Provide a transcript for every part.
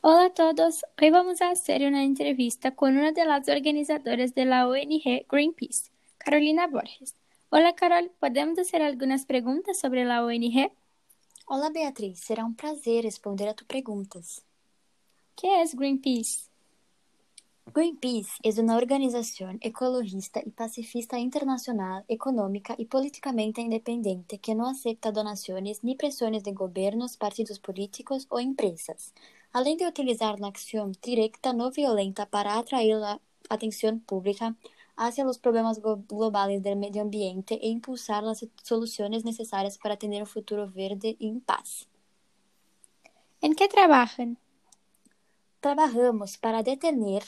Hola a todos, hoy vamos a hacer una entrevista con una de las organizadoras de la ONG Greenpeace, Carolina Borges. Hola Carol, ¿podemos hacer algunas preguntas sobre la ONG? Hola Beatriz, será um prazer responder a tu perguntas. ¿Qué es Greenpeace? Greenpeace es una organización ecologista y pacifista internacional, económica y políticamente independiente que no acepta donaciones ni presiones de gobiernos, partidos políticos o empresas, além de utilizar la acción directa no violenta para atraer la atención pública hacia los problemas globales del medio ambiente e impulsar las soluciones necesarias para tener un futuro verde y en paz. ¿En qué trabajan? Trabajamos para detener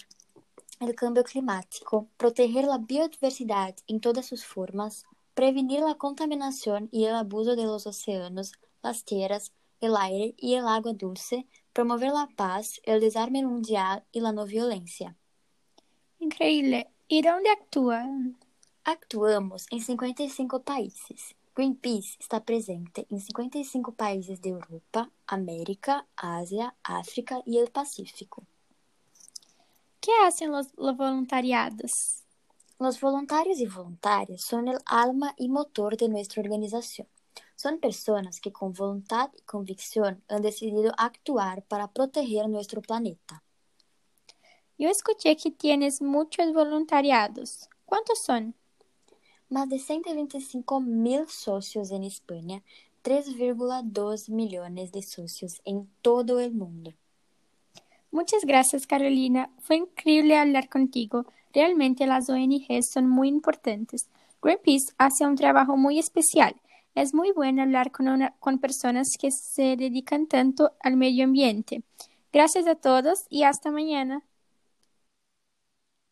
el cambio climático, proteger la biodiversidad en todas sus formas, prevenir la contaminación y el abuso de los océanos, las tierras, el aire y el agua dulce, promover la paz, el desarme mundial y la no violencia. Increíble. ¿Y dónde actúan? Actuamos em 55 países. Greenpeace está presente em 55 países de Europa, América, Ásia, África e o Pacífico. ¿Qué hacen los, los voluntariados? Los voluntarios y voluntarias son el alma y motor de nuestra organización. Son personas que con voluntad y convicción han decidido actuar para proteger nuestro planeta. Yo escuché que tienes muchos voluntariados. ¿Cuántos son? Más de 125 mil socios en España, 3,2 millones de socios en todo el mundo. Muchas gracias, Carolina. Fue increíble hablar contigo. Realmente las ONGs son muy importantes. Greenpeace hace un trabajo muy especial. Es muy bueno hablar con, una, con personas que se dedican tanto al medio ambiente. Gracias a todos y hasta mañana.